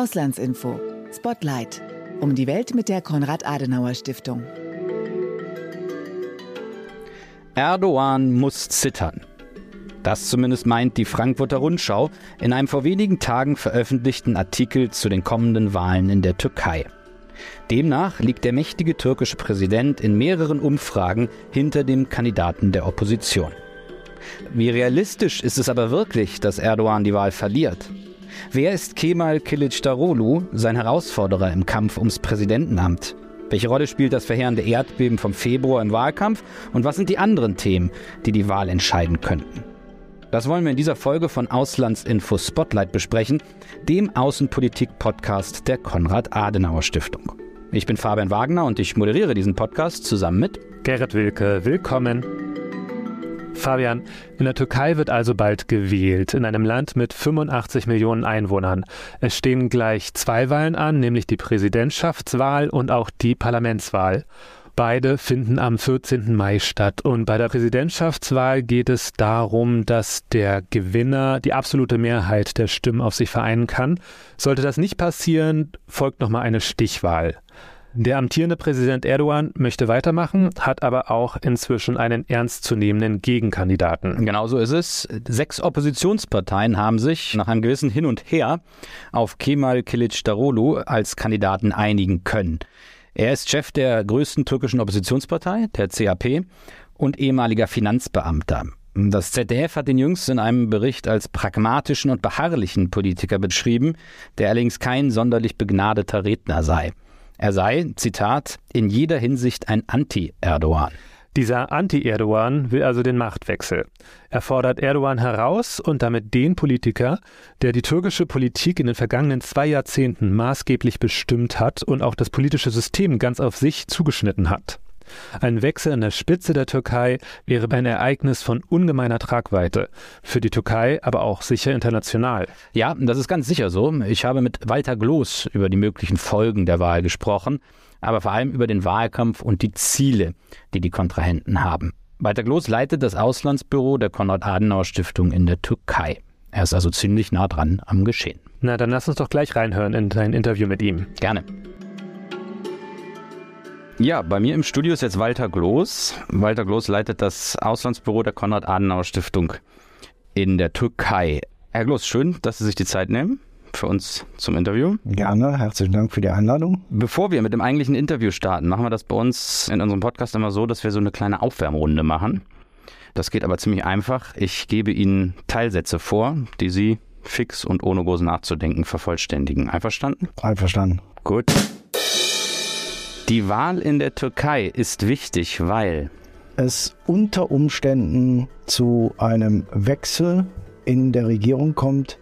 Auslandsinfo. Spotlight. Um die Welt mit der Konrad-Adenauer-Stiftung. Erdogan muss zittern. Das zumindest meint die Frankfurter Rundschau in einem vor wenigen Tagen veröffentlichten Artikel zu den kommenden Wahlen in der Türkei. Demnach liegt der mächtige türkische Präsident in mehreren Umfragen hinter dem Kandidaten der Opposition. Wie realistisch ist es aber wirklich, dass Erdogan die Wahl verliert? Wer ist Kemal Kılıçdaroğlu, sein Herausforderer im Kampf ums Präsidentenamt? Welche Rolle spielt das verheerende Erdbeben vom Februar im Wahlkampf? Und was sind die anderen Themen, die die Wahl entscheiden könnten? Das wollen wir in dieser Folge von Auslandsinfo Spotlight besprechen, dem Außenpolitik-Podcast der Konrad-Adenauer-Stiftung. Ich bin Fabian Wagner und ich moderiere diesen Podcast zusammen mit Gerrit Wilke. Willkommen. Fabian, in der Türkei wird also bald gewählt, in einem Land mit 85 Millionen Einwohnern. Es stehen gleich zwei Wahlen an, nämlich die Präsidentschaftswahl und auch die Parlamentswahl. Beide finden am 14. Mai statt. Und bei der Präsidentschaftswahl geht es darum, dass der Gewinner die absolute Mehrheit der Stimmen auf sich vereinen kann. Sollte das nicht passieren, folgt nochmal eine Stichwahl. Der amtierende Präsident Erdogan möchte weitermachen, hat aber auch inzwischen einen ernstzunehmenden Gegenkandidaten. Genau so ist es. Sechs Oppositionsparteien haben sich nach einem gewissen Hin und Her auf Kemal Kılıçdaroğlu als Kandidaten einigen können. Er ist Chef der größten türkischen Oppositionspartei, der CHP, und ehemaliger Finanzbeamter. Das ZDF hat ihn jüngst in einem Bericht als pragmatischen und beharrlichen Politiker beschrieben, der allerdings kein sonderlich begnadeter Redner sei. Er sei, Zitat, in jeder Hinsicht ein Anti-Erdogan. Dieser Anti-Erdogan will also den Machtwechsel. Er fordert Erdogan heraus und damit den Politiker, der die türkische Politik in den vergangenen zwei Jahrzehnten maßgeblich bestimmt hat und auch das politische System ganz auf sich zugeschnitten hat. Ein Wechsel an der Spitze der Türkei wäre ein Ereignis von ungemeiner Tragweite. Für die Türkei, aber auch sicher international. Ja, das ist ganz sicher so. Ich habe mit Walter Gloß über die möglichen Folgen der Wahl gesprochen, aber vor allem über den Wahlkampf und die Ziele, die die Kontrahenten haben. Walter Gloß leitet das Auslandsbüro der Konrad-Adenauer-Stiftung in der Türkei. Er ist also ziemlich nah dran am Geschehen. Na, dann lass uns doch gleich reinhören in dein Interview mit ihm. Gerne. Ja, bei mir im Studio ist jetzt Walter Gloß. Walter Gloß leitet das Auslandsbüro der Konrad-Adenauer-Stiftung in der Türkei. Herr Gloß, schön, dass Sie sich die Zeit nehmen für uns zum Interview. Gerne, herzlichen Dank für die Einladung. Bevor wir mit dem eigentlichen Interview starten, machen wir das bei uns in unserem Podcast immer so, dass wir so eine kleine Aufwärmrunde machen. Das geht aber ziemlich einfach. Ich gebe Ihnen Teilsätze vor, die Sie fix und ohne groß nachzudenken vervollständigen. Einverstanden? Einverstanden. Gut. Die Wahl in der Türkei ist wichtig, weil es unter Umständen zu einem Wechsel in der Regierung kommt,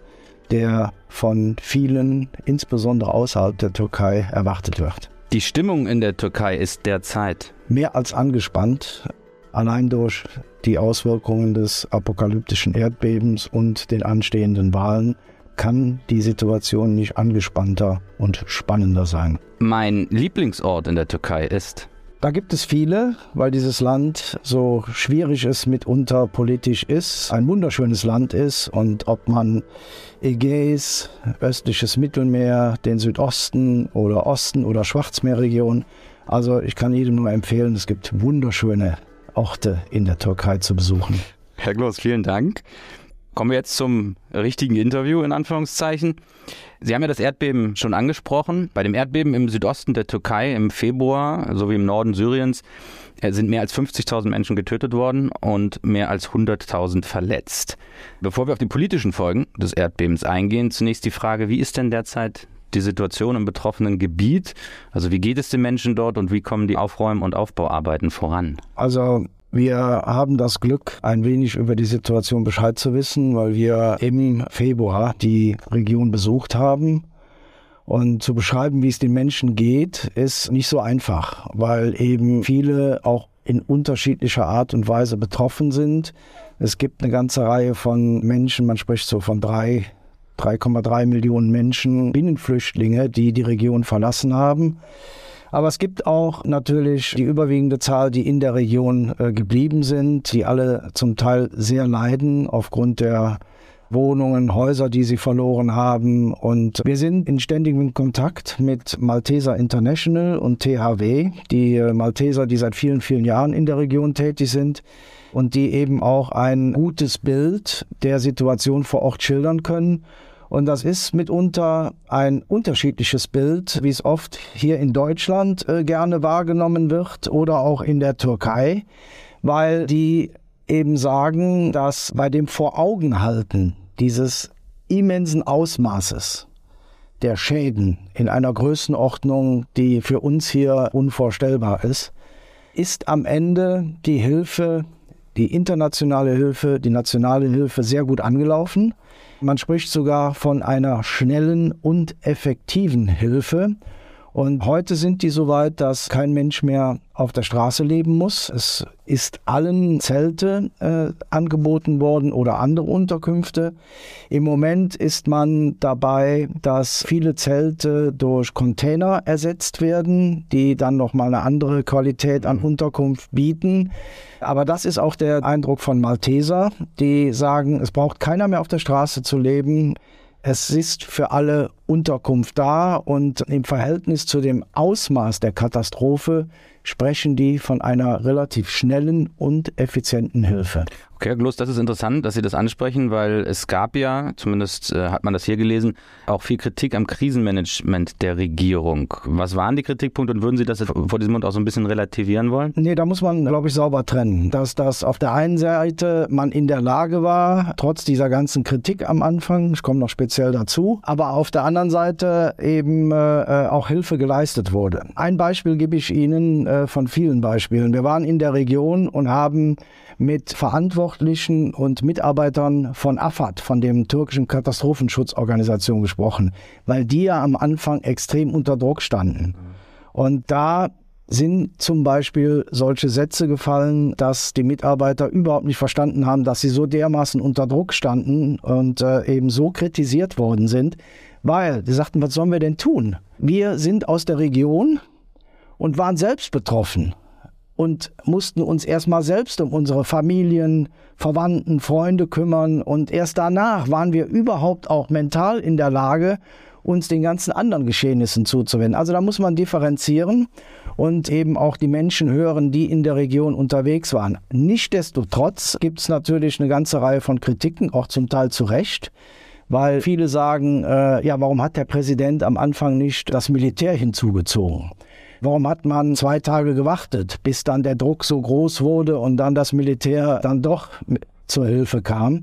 der von vielen, insbesondere außerhalb der Türkei, erwartet wird. Die Stimmung in der Türkei ist derzeit mehr als angespannt, allein durch die Auswirkungen des apokalyptischen Erdbebens und den anstehenden Wahlen kann die Situation nicht angespannter und spannender sein. Mein Lieblingsort in der Türkei ist. Da gibt es viele, weil dieses Land so schwierig es mitunter politisch ist, ein wunderschönes Land ist und ob man Ägäis, östliches Mittelmeer, den Südosten oder Osten oder Schwarzmeerregion, also ich kann jedem nur empfehlen, es gibt wunderschöne Orte in der Türkei zu besuchen. Herr Gloss, vielen Dank. Kommen wir jetzt zum richtigen Interview in Anführungszeichen. Sie haben ja das Erdbeben schon angesprochen. Bei dem Erdbeben im Südosten der Türkei im Februar sowie im Norden Syriens äh, sind mehr als 50.000 Menschen getötet worden und mehr als 100.000 verletzt. Bevor wir auf die politischen Folgen des Erdbebens eingehen, zunächst die Frage, wie ist denn derzeit die Situation im betroffenen Gebiet? Also wie geht es den Menschen dort und wie kommen die Aufräum- und Aufbauarbeiten voran? Also wir haben das Glück, ein wenig über die Situation Bescheid zu wissen, weil wir im Februar die Region besucht haben. Und zu beschreiben, wie es den Menschen geht, ist nicht so einfach, weil eben viele auch in unterschiedlicher Art und Weise betroffen sind. Es gibt eine ganze Reihe von Menschen, man spricht so von drei 3,3 Millionen Menschen, Binnenflüchtlinge, die die Region verlassen haben. Aber es gibt auch natürlich die überwiegende Zahl, die in der Region äh, geblieben sind, die alle zum Teil sehr leiden aufgrund der Wohnungen, Häuser, die sie verloren haben. Und wir sind in ständigem Kontakt mit Malteser International und THW, die äh, Malteser, die seit vielen, vielen Jahren in der Region tätig sind und die eben auch ein gutes Bild der Situation vor Ort schildern können. Und das ist mitunter ein unterschiedliches Bild, wie es oft hier in Deutschland äh, gerne wahrgenommen wird oder auch in der Türkei, weil die eben sagen, dass bei dem Voraugenhalten dieses immensen Ausmaßes der Schäden in einer Größenordnung, die für uns hier unvorstellbar ist, ist am Ende die Hilfe, die internationale Hilfe, die nationale Hilfe sehr gut angelaufen. Man spricht sogar von einer schnellen und effektiven Hilfe. Und heute sind die so weit, dass kein Mensch mehr auf der Straße leben muss. Es ist allen Zelte äh, angeboten worden oder andere Unterkünfte. Im Moment ist man dabei, dass viele Zelte durch Container ersetzt werden, die dann nochmal eine andere Qualität an Unterkunft bieten. Aber das ist auch der Eindruck von Malteser, die sagen, es braucht keiner mehr auf der Straße zu leben. Es ist für alle Unterkunft da und im Verhältnis zu dem Ausmaß der Katastrophe sprechen die von einer relativ schnellen und effizienten Hilfe. Okay, Herr Gloss, das ist interessant, dass Sie das ansprechen, weil es gab ja, zumindest äh, hat man das hier gelesen, auch viel Kritik am Krisenmanagement der Regierung. Was waren die Kritikpunkte und würden Sie das vor diesem Mund auch so ein bisschen relativieren wollen? Nee, da muss man, glaube ich, sauber trennen. Dass das auf der einen Seite man in der Lage war, trotz dieser ganzen Kritik am Anfang, ich komme noch speziell dazu, aber auf der anderen Seite eben äh, auch Hilfe geleistet wurde. Ein Beispiel gebe ich Ihnen äh, von vielen Beispielen. Wir waren in der Region und haben mit Verantwortlichen und Mitarbeitern von AFAD, von dem türkischen Katastrophenschutzorganisation gesprochen, weil die ja am Anfang extrem unter Druck standen. Und da sind zum Beispiel solche Sätze gefallen, dass die Mitarbeiter überhaupt nicht verstanden haben, dass sie so dermaßen unter Druck standen und äh, eben so kritisiert worden sind, weil die sagten, was sollen wir denn tun? Wir sind aus der Region und waren selbst betroffen und mussten uns erstmal selbst um unsere Familien, Verwandten, Freunde kümmern. Und erst danach waren wir überhaupt auch mental in der Lage, uns den ganzen anderen Geschehnissen zuzuwenden. Also da muss man differenzieren und eben auch die Menschen hören, die in der Region unterwegs waren. Nichtsdestotrotz gibt es natürlich eine ganze Reihe von Kritiken, auch zum Teil zu Recht weil viele sagen, äh, ja, warum hat der Präsident am Anfang nicht das Militär hinzugezogen? Warum hat man zwei Tage gewartet, bis dann der Druck so groß wurde und dann das Militär dann doch zur Hilfe kam?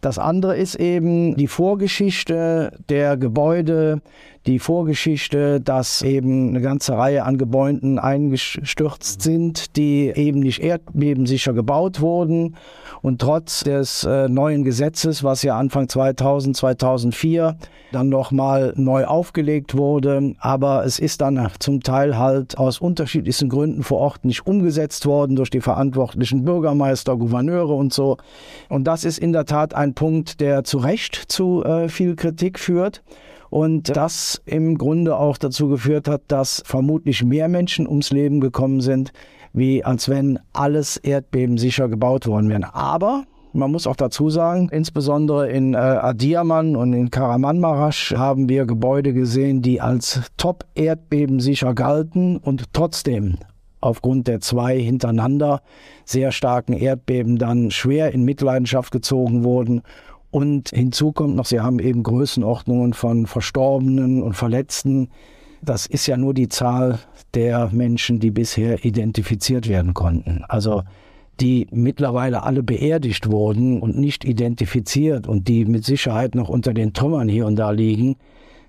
Das andere ist eben die Vorgeschichte der Gebäude, die Vorgeschichte, dass eben eine ganze Reihe an Gebäuden eingestürzt sind, die eben nicht erdbebensicher gebaut wurden. Und trotz des äh, neuen Gesetzes, was ja Anfang 2000, 2004 dann nochmal neu aufgelegt wurde, aber es ist dann zum Teil halt aus unterschiedlichsten Gründen vor Ort nicht umgesetzt worden durch die verantwortlichen Bürgermeister, Gouverneure und so. Und das ist in der Tat ein Punkt, der zu Recht zu äh, viel Kritik führt und das im Grunde auch dazu geführt hat, dass vermutlich mehr Menschen ums Leben gekommen sind, wie als wenn alles erdbebensicher gebaut worden wäre. Aber man muss auch dazu sagen, insbesondere in äh, Adiaman und in Karamanmaraş haben wir Gebäude gesehen, die als top erdbebensicher galten und trotzdem aufgrund der zwei hintereinander sehr starken Erdbeben dann schwer in Mitleidenschaft gezogen wurden und hinzu kommt noch, Sie haben eben Größenordnungen von Verstorbenen und Verletzten. Das ist ja nur die Zahl der Menschen, die bisher identifiziert werden konnten. Also die mittlerweile alle beerdigt wurden und nicht identifiziert und die mit Sicherheit noch unter den Trümmern hier und da liegen,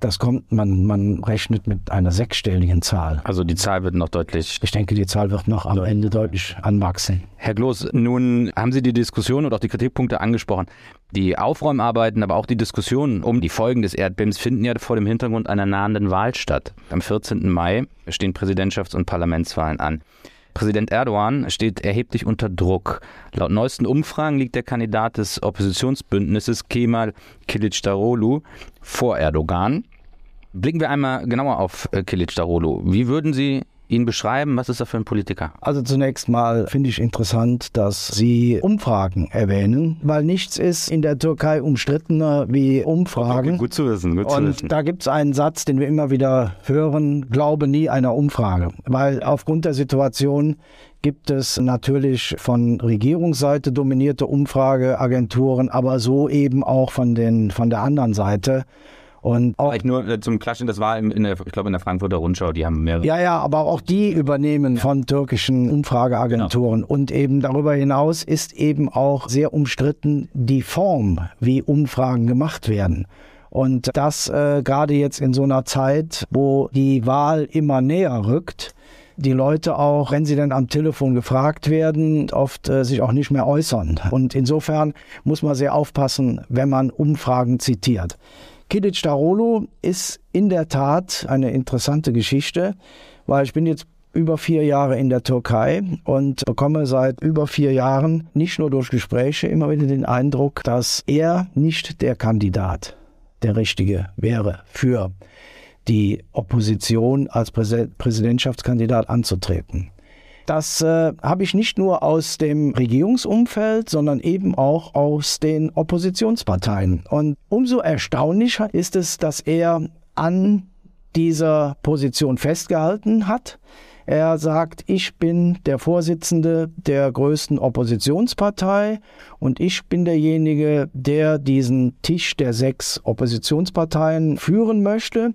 das kommt, man, man rechnet mit einer sechsstelligen Zahl. Also die Zahl wird noch deutlich. Ich denke, die Zahl wird noch am Ende deutlich anwachsen. Herr Gloß, nun haben Sie die Diskussion und auch die Kritikpunkte angesprochen. Die Aufräumarbeiten, aber auch die Diskussionen um die Folgen des Erdbebens finden ja vor dem Hintergrund einer nahenden Wahl statt. Am 14. Mai stehen Präsidentschafts- und Parlamentswahlen an. Präsident Erdogan steht erheblich unter Druck. Laut neuesten Umfragen liegt der Kandidat des Oppositionsbündnisses Kemal Kilicdaroglu vor Erdogan. Blicken wir einmal genauer auf äh, Kilic Darolo. Wie würden Sie ihn beschreiben? Was ist er für ein Politiker? Also zunächst mal finde ich interessant, dass Sie Umfragen erwähnen, weil nichts ist in der Türkei umstrittener wie Umfragen. Okay, gut zu wissen, gut zu Und wissen. da gibt es einen Satz, den wir immer wieder hören, glaube nie einer Umfrage. Weil aufgrund der Situation gibt es natürlich von Regierungsseite dominierte Umfrageagenturen, aber so eben auch von, den, von der anderen Seite. Und auch Vielleicht nur äh, zum Klatschen, das war in, in der, ich glaube in der Frankfurter Rundschau, die haben mehrere. Ja, ja, aber auch die übernehmen von türkischen Umfrageagenturen. Und eben darüber hinaus ist eben auch sehr umstritten die Form, wie Umfragen gemacht werden. Und das äh, gerade jetzt in so einer Zeit, wo die Wahl immer näher rückt, die Leute auch, wenn sie dann am Telefon gefragt werden, oft äh, sich auch nicht mehr äußern. Und insofern muss man sehr aufpassen, wenn man Umfragen zitiert. Kilic Darolo ist in der Tat eine interessante Geschichte, weil ich bin jetzt über vier Jahre in der Türkei und bekomme seit über vier Jahren nicht nur durch Gespräche immer wieder den Eindruck, dass er nicht der Kandidat, der richtige wäre für die Opposition als Präsidentschaftskandidat anzutreten. Das äh, habe ich nicht nur aus dem Regierungsumfeld, sondern eben auch aus den Oppositionsparteien. Und umso erstaunlicher ist es, dass er an dieser Position festgehalten hat. Er sagt, ich bin der Vorsitzende der größten Oppositionspartei und ich bin derjenige, der diesen Tisch der sechs Oppositionsparteien führen möchte.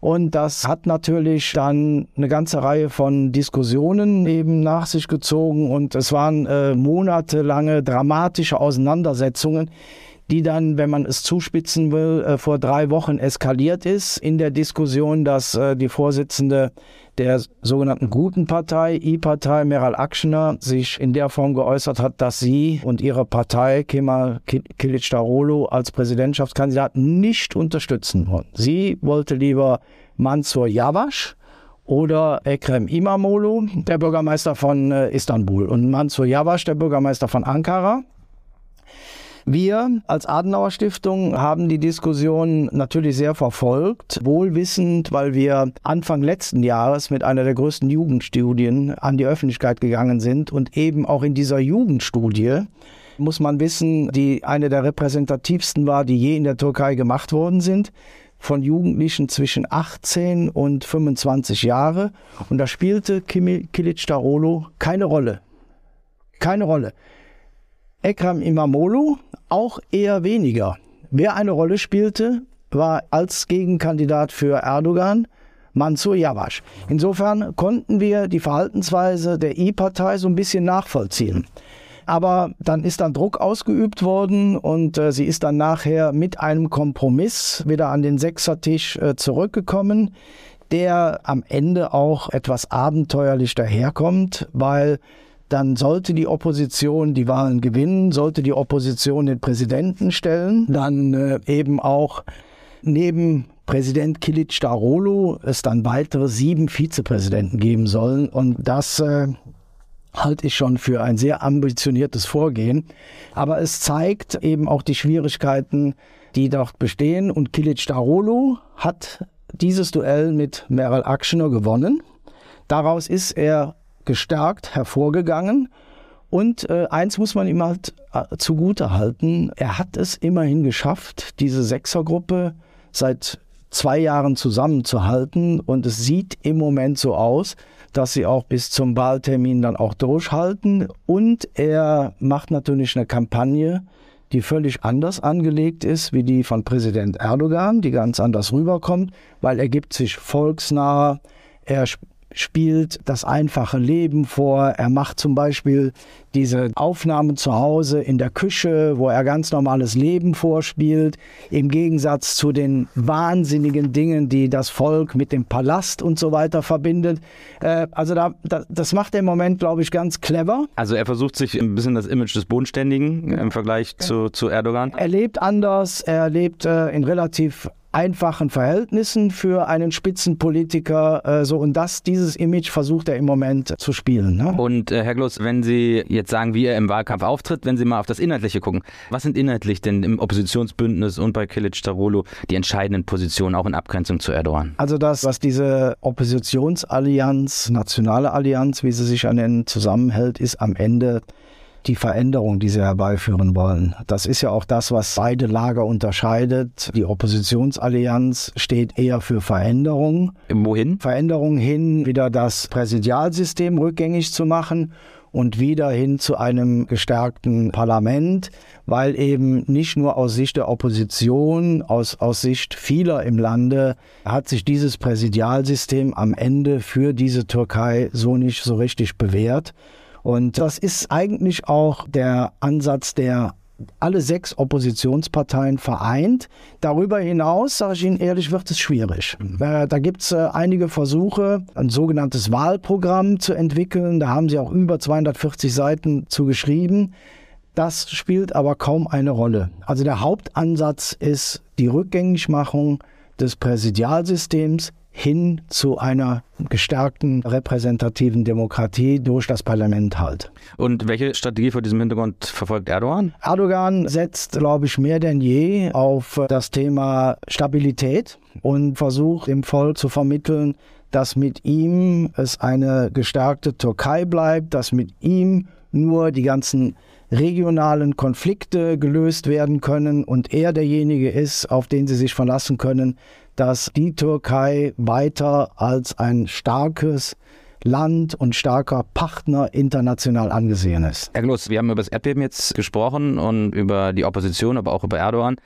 Und das hat natürlich dann eine ganze Reihe von Diskussionen eben nach sich gezogen. Und es waren äh, monatelange dramatische Auseinandersetzungen, die dann, wenn man es zuspitzen will, äh, vor drei Wochen eskaliert ist in der Diskussion, dass äh, die Vorsitzende der sogenannten Guten Partei, I-Partei, Meral Akşener, sich in der Form geäußert hat, dass sie und ihre Partei Kemal Kılıçdaroğlu als Präsidentschaftskandidat nicht unterstützen wollen. Sie wollte lieber Mansur Yavaş oder Ekrem İmamoğlu, der Bürgermeister von äh, Istanbul, und Mansur Yavaş, der Bürgermeister von Ankara. Wir als Adenauer Stiftung haben die Diskussion natürlich sehr verfolgt, wohlwissend, weil wir Anfang letzten Jahres mit einer der größten Jugendstudien an die Öffentlichkeit gegangen sind und eben auch in dieser Jugendstudie muss man wissen, die eine der repräsentativsten war, die je in der Türkei gemacht worden sind von Jugendlichen zwischen 18 und 25 Jahre und da spielte Kilic Darolo keine Rolle. Keine Rolle. Ekrem Imamoglu auch eher weniger. Wer eine Rolle spielte, war als Gegenkandidat für Erdogan Mansur Yavaş. Insofern konnten wir die Verhaltensweise der I-Partei so ein bisschen nachvollziehen. Aber dann ist dann Druck ausgeübt worden und äh, sie ist dann nachher mit einem Kompromiss wieder an den Sechsertisch äh, zurückgekommen, der am Ende auch etwas abenteuerlich daherkommt, weil dann sollte die Opposition die Wahlen gewinnen, sollte die Opposition den Präsidenten stellen, dann äh, eben auch neben Präsident Kilic Darolo es dann weitere sieben Vizepräsidenten geben sollen. Und das äh, halte ich schon für ein sehr ambitioniertes Vorgehen. Aber es zeigt eben auch die Schwierigkeiten, die dort bestehen. Und Kilic Darolo hat dieses Duell mit Meral Akşener gewonnen. Daraus ist er gestärkt hervorgegangen. Und äh, eins muss man ihm halt äh, zugute halten, er hat es immerhin geschafft, diese Sechsergruppe seit zwei Jahren zusammenzuhalten. Und es sieht im Moment so aus, dass sie auch bis zum Wahltermin dann auch durchhalten. Und er macht natürlich eine Kampagne, die völlig anders angelegt ist wie die von Präsident Erdogan, die ganz anders rüberkommt, weil er gibt sich volksnah, er spielt das einfache Leben vor. Er macht zum Beispiel diese Aufnahmen zu Hause in der Küche, wo er ganz normales Leben vorspielt, im Gegensatz zu den wahnsinnigen Dingen, die das Volk mit dem Palast und so weiter verbindet. Äh, also da, da, das macht er im Moment, glaube ich, ganz clever. Also er versucht sich ein bisschen das Image des Bodenständigen im Vergleich zu, zu Erdogan. Er lebt anders, er lebt äh, in relativ einfachen Verhältnissen für einen Spitzenpolitiker. Äh, so und das, dieses Image versucht er im Moment zu spielen. Ne? Und äh, Herr Gloss, wenn Sie jetzt sagen, wie er im Wahlkampf auftritt, wenn Sie mal auf das Inhaltliche gucken, was sind inhaltlich denn im Oppositionsbündnis und bei Kilic Starolo die entscheidenden Positionen auch in Abgrenzung zu Erdogan? Also das, was diese Oppositionsallianz, nationale Allianz, wie sie sich ja nennen, zusammenhält, ist am Ende die Veränderung, die sie herbeiführen wollen. Das ist ja auch das, was beide Lager unterscheidet. Die Oppositionsallianz steht eher für Veränderung. Wohin? Veränderung hin, wieder das Präsidialsystem rückgängig zu machen und wieder hin zu einem gestärkten Parlament, weil eben nicht nur aus Sicht der Opposition, aus, aus Sicht vieler im Lande hat sich dieses Präsidialsystem am Ende für diese Türkei so nicht so richtig bewährt. Und das ist eigentlich auch der Ansatz, der alle sechs Oppositionsparteien vereint. Darüber hinaus, sage ich Ihnen ehrlich, wird es schwierig. Mhm. Äh, da gibt es äh, einige Versuche, ein sogenanntes Wahlprogramm zu entwickeln. Da haben sie auch über 240 Seiten zu geschrieben. Das spielt aber kaum eine Rolle. Also der Hauptansatz ist die Rückgängigmachung des Präsidialsystems hin zu einer gestärkten repräsentativen Demokratie durch das Parlament halt. Und welche Strategie vor diesem Hintergrund verfolgt Erdogan? Erdogan setzt, glaube ich, mehr denn je auf das Thema Stabilität und versucht dem Volk zu vermitteln, dass mit ihm es eine gestärkte Türkei bleibt, dass mit ihm nur die ganzen regionalen Konflikte gelöst werden können und er derjenige ist, auf den sie sich verlassen können, dass die Türkei weiter als ein starkes Land und starker Partner international angesehen ist. Herr Gloss, wir haben über das Erdbeben jetzt gesprochen und über die Opposition, aber auch über Erdogan.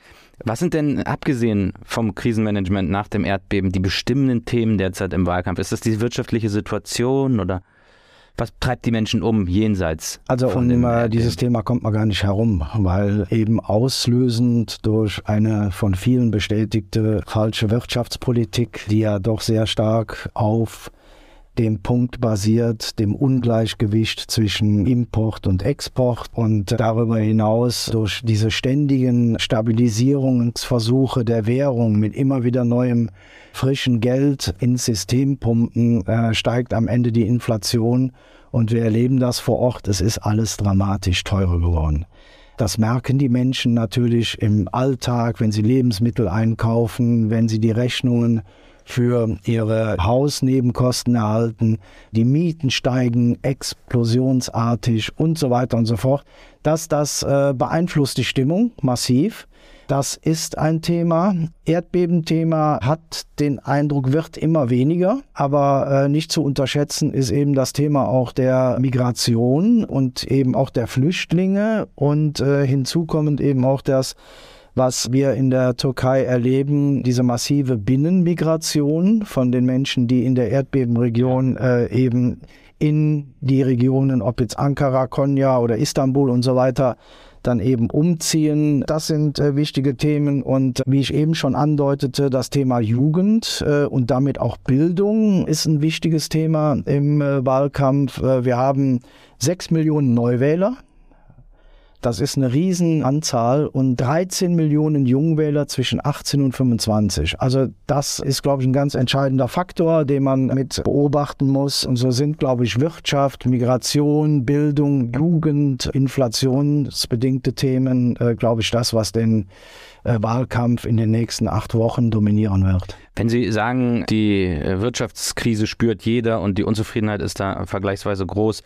Was sind denn, abgesehen vom Krisenmanagement nach dem Erdbeben, die bestimmenden Themen derzeit im Wahlkampf? Ist das die wirtschaftliche Situation oder was treibt die Menschen um jenseits? Also von um dieses Thema kommt man gar nicht herum, weil eben auslösend durch eine von vielen bestätigte falsche Wirtschaftspolitik, die ja doch sehr stark auf dem Punkt basiert, dem Ungleichgewicht zwischen Import und Export und darüber hinaus durch diese ständigen Stabilisierungsversuche der Währung mit immer wieder neuem frischen Geld ins System pumpen, äh, steigt am Ende die Inflation und wir erleben das vor Ort. Es ist alles dramatisch teurer geworden. Das merken die Menschen natürlich im Alltag, wenn sie Lebensmittel einkaufen, wenn sie die Rechnungen für ihre Hausnebenkosten erhalten, die Mieten steigen explosionsartig und so weiter und so fort. Das, das äh, beeinflusst die Stimmung massiv. Das ist ein Thema. Erdbebenthema hat den Eindruck, wird immer weniger. Aber äh, nicht zu unterschätzen ist eben das Thema auch der Migration und eben auch der Flüchtlinge und äh, hinzukommend eben auch das was wir in der Türkei erleben, diese massive Binnenmigration von den Menschen, die in der Erdbebenregion äh, eben in die Regionen, ob jetzt Ankara, Konya oder Istanbul und so weiter, dann eben umziehen. Das sind äh, wichtige Themen und wie ich eben schon andeutete, das Thema Jugend äh, und damit auch Bildung ist ein wichtiges Thema im äh, Wahlkampf. Äh, wir haben sechs Millionen Neuwähler das ist eine Riesenanzahl und 13 Millionen Jungwähler zwischen 18 und 25. Also das ist, glaube ich, ein ganz entscheidender Faktor, den man mit beobachten muss. Und so sind, glaube ich, Wirtschaft, Migration, Bildung, Jugend, inflationsbedingte Themen, äh, glaube ich, das, was den äh, Wahlkampf in den nächsten acht Wochen dominieren wird. Wenn Sie sagen, die äh, Wirtschaftskrise spürt jeder und die Unzufriedenheit ist da vergleichsweise groß,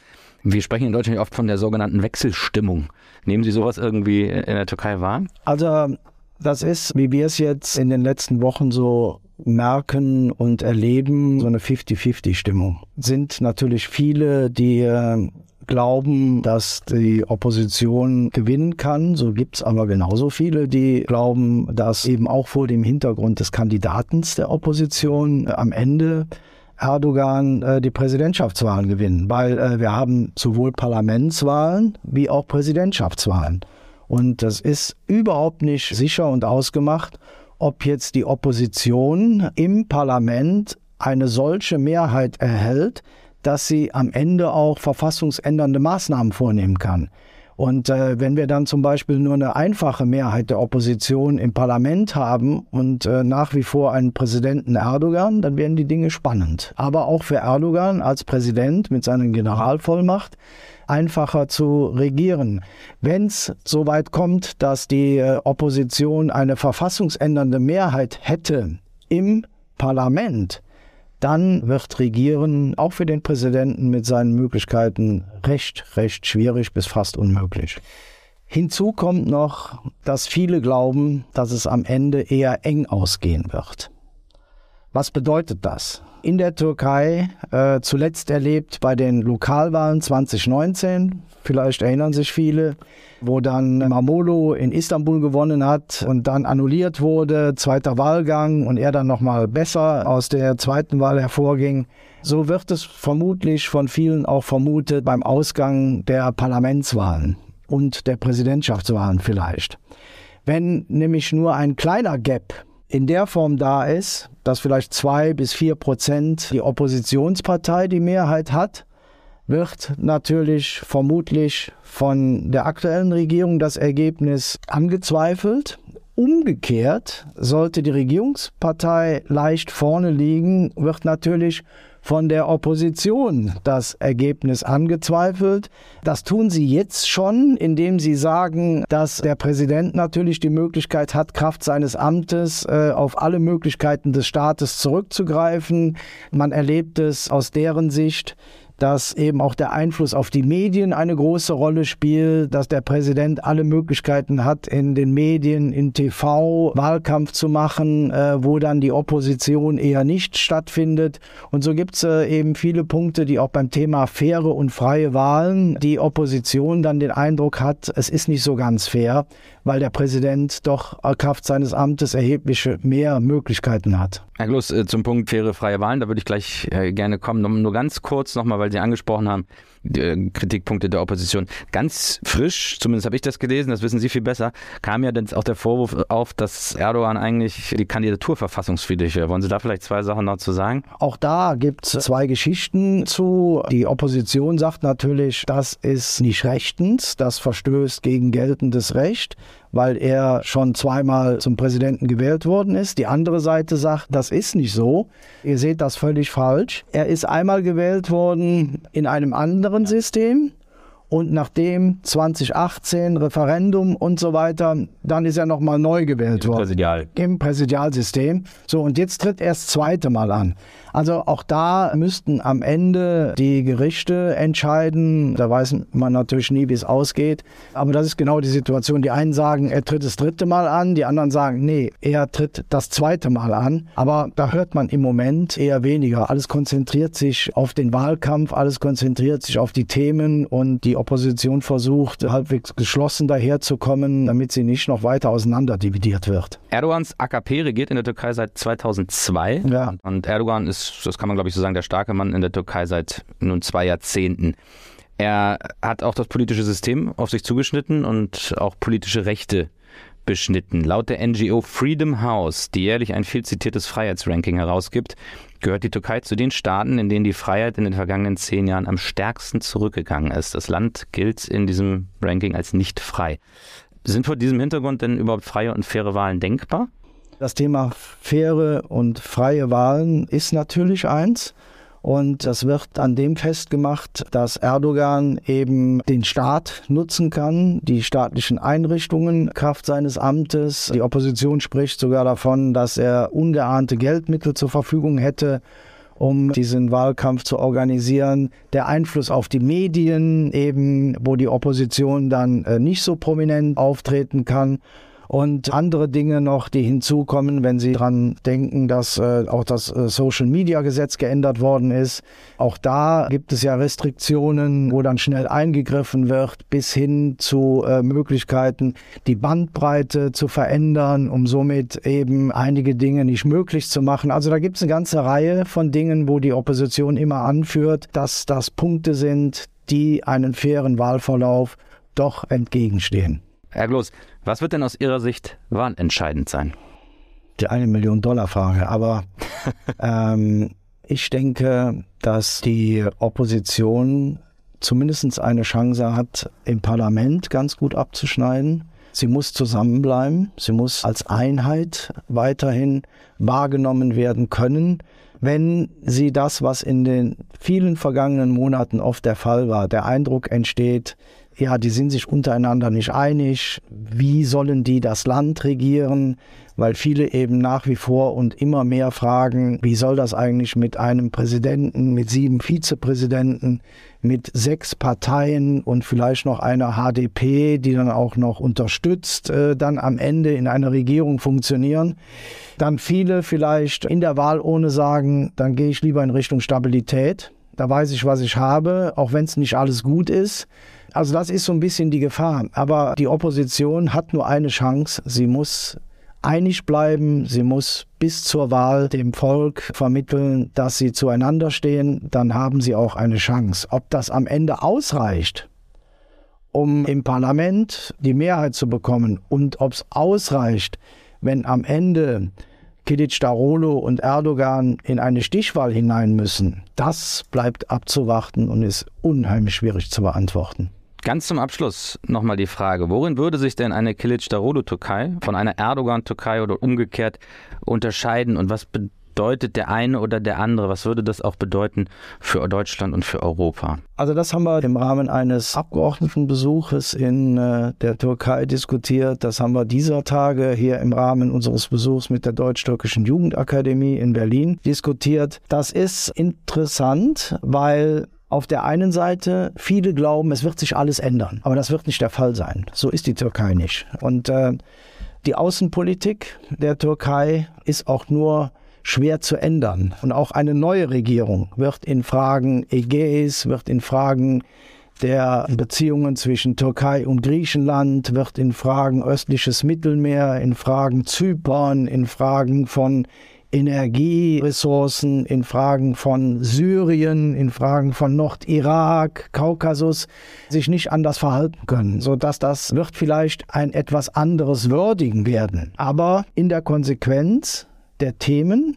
wir sprechen in Deutschland oft von der sogenannten Wechselstimmung. Nehmen Sie sowas irgendwie in der Türkei wahr? Also das ist, wie wir es jetzt in den letzten Wochen so merken und erleben, so eine 50-50-Stimmung. Sind natürlich viele, die äh, glauben, dass die Opposition gewinnen kann. So gibt's aber genauso viele, die glauben, dass eben auch vor dem Hintergrund des Kandidatens der Opposition am Ende Erdogan äh, die Präsidentschaftswahlen gewinnen, weil äh, wir haben sowohl Parlamentswahlen wie auch Präsidentschaftswahlen. Und das ist überhaupt nicht sicher und ausgemacht, ob jetzt die Opposition im Parlament eine solche Mehrheit erhält, dass sie am Ende auch verfassungsändernde Maßnahmen vornehmen kann. Und äh, wenn wir dann zum Beispiel nur eine einfache Mehrheit der Opposition im Parlament haben und äh, nach wie vor einen Präsidenten Erdogan, dann werden die Dinge spannend. Aber auch für Erdogan als Präsident mit seiner Generalvollmacht einfacher zu regieren. Wenn es so weit kommt, dass die äh, Opposition eine verfassungsändernde Mehrheit hätte im Parlament, dann wird Regieren auch für den Präsidenten mit seinen Möglichkeiten recht, recht schwierig bis fast unmöglich. Hinzu kommt noch, dass viele glauben, dass es am Ende eher eng ausgehen wird. Was bedeutet das? In der Türkei, äh, zuletzt erlebt bei den Lokalwahlen 2019, vielleicht erinnern sich viele, wo dann Mamolo in Istanbul gewonnen hat und dann annulliert wurde, zweiter Wahlgang und er dann nochmal besser aus der zweiten Wahl hervorging. So wird es vermutlich von vielen auch vermutet beim Ausgang der Parlamentswahlen und der Präsidentschaftswahlen vielleicht. Wenn nämlich nur ein kleiner Gap in der Form da ist, dass vielleicht zwei bis vier Prozent die Oppositionspartei die Mehrheit hat, wird natürlich vermutlich von der aktuellen Regierung das Ergebnis angezweifelt. Umgekehrt sollte die Regierungspartei leicht vorne liegen, wird natürlich von der Opposition das Ergebnis angezweifelt. Das tun sie jetzt schon, indem sie sagen, dass der Präsident natürlich die Möglichkeit hat, Kraft seines Amtes äh, auf alle Möglichkeiten des Staates zurückzugreifen. Man erlebt es aus deren Sicht dass eben auch der Einfluss auf die Medien eine große Rolle spielt, dass der Präsident alle Möglichkeiten hat, in den Medien, in TV Wahlkampf zu machen, äh, wo dann die Opposition eher nicht stattfindet. Und so gibt es äh, eben viele Punkte, die auch beim Thema faire und freie Wahlen die Opposition dann den Eindruck hat, es ist nicht so ganz fair, weil der Präsident doch Kraft seines Amtes erhebliche mehr Möglichkeiten hat. Herr Gloss, äh, zum Punkt faire freie Wahlen, da würde ich gleich äh, gerne kommen. Nur ganz kurz nochmal, weil Sie angesprochen haben, äh, Kritikpunkte der Opposition. Ganz frisch, zumindest habe ich das gelesen, das wissen Sie viel besser, kam ja dann auch der Vorwurf auf, dass Erdogan eigentlich die Kandidatur verfassungswidrig wäre. Wollen Sie da vielleicht zwei Sachen noch zu sagen? Auch da gibt es zwei Geschichten zu. Die Opposition sagt natürlich, das ist nicht rechtens, das verstößt gegen geltendes Recht weil er schon zweimal zum Präsidenten gewählt worden ist. Die andere Seite sagt, das ist nicht so. Ihr seht das völlig falsch. Er ist einmal gewählt worden in einem anderen System. Und nachdem 2018 Referendum und so weiter, dann ist er nochmal neu gewählt Im worden. Präsidial. Im Präsidialsystem. So, und jetzt tritt er das zweite Mal an. Also auch da müssten am Ende die Gerichte entscheiden. Da weiß man natürlich nie, wie es ausgeht. Aber das ist genau die Situation. Die einen sagen, er tritt das dritte Mal an, die anderen sagen, nee, er tritt das zweite Mal an. Aber da hört man im Moment eher weniger. Alles konzentriert sich auf den Wahlkampf, alles konzentriert sich auf die Themen und die Opposition versucht, halbwegs geschlossen daherzukommen, damit sie nicht noch weiter auseinanderdividiert wird. Erdogans AKP regiert in der Türkei seit 2002. Ja. Und Erdogan ist das kann man glaube ich so sagen, der starke Mann in der Türkei seit nun zwei Jahrzehnten. Er hat auch das politische System auf sich zugeschnitten und auch politische Rechte beschnitten. Laut der NGO Freedom House, die jährlich ein viel zitiertes Freiheitsranking herausgibt, gehört die Türkei zu den Staaten, in denen die Freiheit in den vergangenen zehn Jahren am stärksten zurückgegangen ist. Das Land gilt in diesem Ranking als nicht frei. Sind vor diesem Hintergrund denn überhaupt freie und faire Wahlen denkbar? Das Thema faire und freie Wahlen ist natürlich eins. Und das wird an dem festgemacht, dass Erdogan eben den Staat nutzen kann, die staatlichen Einrichtungen Kraft seines Amtes. Die Opposition spricht sogar davon, dass er ungeahnte Geldmittel zur Verfügung hätte, um diesen Wahlkampf zu organisieren. Der Einfluss auf die Medien eben, wo die Opposition dann äh, nicht so prominent auftreten kann und andere Dinge noch, die hinzukommen, wenn Sie daran denken, dass äh, auch das äh, Social Media Gesetz geändert worden ist. Auch da gibt es ja Restriktionen, wo dann schnell eingegriffen wird, bis hin zu äh, Möglichkeiten, die Bandbreite zu verändern, um somit eben einige Dinge nicht möglich zu machen. Also da gibt es eine ganze Reihe von Dingen, wo die Opposition immer anführt, dass das Punkte sind, die einen fairen Wahlverlauf doch entgegenstehen. Herr Gloß, was wird denn aus Ihrer Sicht wahlentscheidend sein? Die eine Million Dollar Frage. Aber ähm, ich denke, dass die Opposition zumindest eine Chance hat, im Parlament ganz gut abzuschneiden. Sie muss zusammenbleiben, sie muss als Einheit weiterhin wahrgenommen werden können. Wenn sie das, was in den vielen vergangenen Monaten oft der Fall war, der Eindruck entsteht, ja, die sind sich untereinander nicht einig, wie sollen die das Land regieren, weil viele eben nach wie vor und immer mehr fragen, wie soll das eigentlich mit einem Präsidenten, mit sieben Vizepräsidenten, mit sechs Parteien und vielleicht noch einer HDP, die dann auch noch unterstützt, äh, dann am Ende in einer Regierung funktionieren. Dann viele vielleicht in der Wahl ohne sagen, dann gehe ich lieber in Richtung Stabilität. Da weiß ich, was ich habe, auch wenn es nicht alles gut ist. Also das ist so ein bisschen die Gefahr. Aber die Opposition hat nur eine Chance. Sie muss einig bleiben. Sie muss bis zur Wahl dem Volk vermitteln, dass sie zueinander stehen. Dann haben sie auch eine Chance. Ob das am Ende ausreicht, um im Parlament die Mehrheit zu bekommen und ob es ausreicht, wenn am Ende Kilic Darolo und Erdogan in eine Stichwahl hinein müssen, das bleibt abzuwarten und ist unheimlich schwierig zu beantworten. Ganz zum Abschluss nochmal die Frage, worin würde sich denn eine Kilic-Darulu-Türkei von einer Erdogan-Türkei oder umgekehrt unterscheiden und was bedeutet der eine oder der andere? Was würde das auch bedeuten für Deutschland und für Europa? Also das haben wir im Rahmen eines Abgeordnetenbesuches in äh, der Türkei diskutiert. Das haben wir dieser Tage hier im Rahmen unseres Besuchs mit der Deutsch-Türkischen Jugendakademie in Berlin diskutiert. Das ist interessant, weil auf der einen Seite viele glauben, es wird sich alles ändern, aber das wird nicht der Fall sein. So ist die Türkei nicht. Und äh, die Außenpolitik der Türkei ist auch nur schwer zu ändern. Und auch eine neue Regierung wird in Fragen Ägäis, wird in Fragen der Beziehungen zwischen Türkei und Griechenland, wird in Fragen östliches Mittelmeer, in Fragen Zypern, in Fragen von Energieressourcen, in Fragen von Syrien, in Fragen von Nordirak, Kaukasus sich nicht anders verhalten können, so dass das wird vielleicht ein etwas anderes Würdigen werden. Aber in der Konsequenz der Themen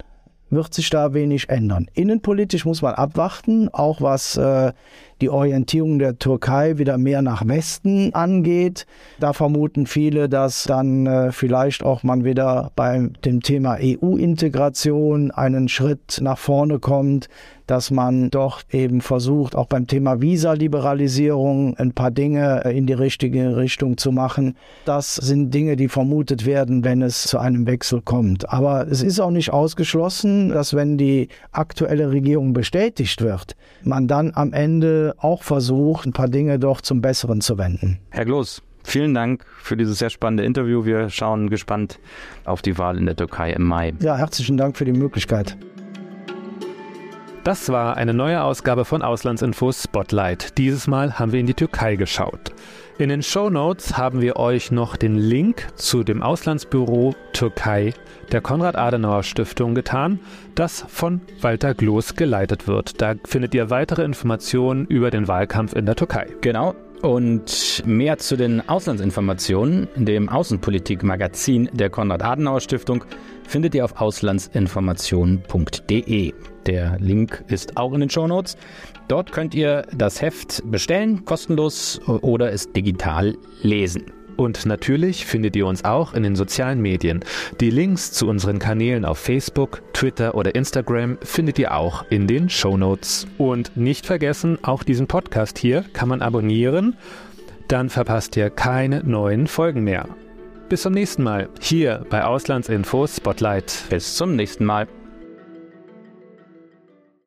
wird sich da wenig ändern. Innenpolitisch muss man abwarten, auch was äh, die Orientierung der Türkei wieder mehr nach Westen angeht. Da vermuten viele, dass dann äh, vielleicht auch man wieder bei dem Thema EU-Integration einen Schritt nach vorne kommt, dass man doch eben versucht, auch beim Thema Visa-Liberalisierung ein paar Dinge äh, in die richtige Richtung zu machen. Das sind Dinge, die vermutet werden, wenn es zu einem Wechsel kommt. Aber es ist auch nicht ausgeschlossen, dass wenn die aktuelle Regierung bestätigt wird, man dann am Ende auch versucht, ein paar Dinge doch zum Besseren zu wenden. Herr Gloß, Vielen Dank für dieses sehr spannende Interview. Wir schauen gespannt auf die Wahl in der Türkei im Mai. Ja, herzlichen Dank für die Möglichkeit. Das war eine neue Ausgabe von Auslandsinfos Spotlight. Dieses Mal haben wir in die Türkei geschaut. In den Show Notes haben wir euch noch den Link zu dem Auslandsbüro Türkei der Konrad-Adenauer-Stiftung getan, das von Walter Gloß geleitet wird. Da findet ihr weitere Informationen über den Wahlkampf in der Türkei. Genau. Und mehr zu den Auslandsinformationen in dem Außenpolitik-Magazin der Konrad-Adenauer-Stiftung findet ihr auf auslandsinformationen.de. Der Link ist auch in den Shownotes. Dort könnt ihr das Heft bestellen, kostenlos oder es digital lesen. Und natürlich findet ihr uns auch in den sozialen Medien. Die Links zu unseren Kanälen auf Facebook, Twitter oder Instagram findet ihr auch in den Show Notes. Und nicht vergessen, auch diesen Podcast hier kann man abonnieren. Dann verpasst ihr keine neuen Folgen mehr. Bis zum nächsten Mal hier bei Auslandsinfo Spotlight. Bis zum nächsten Mal.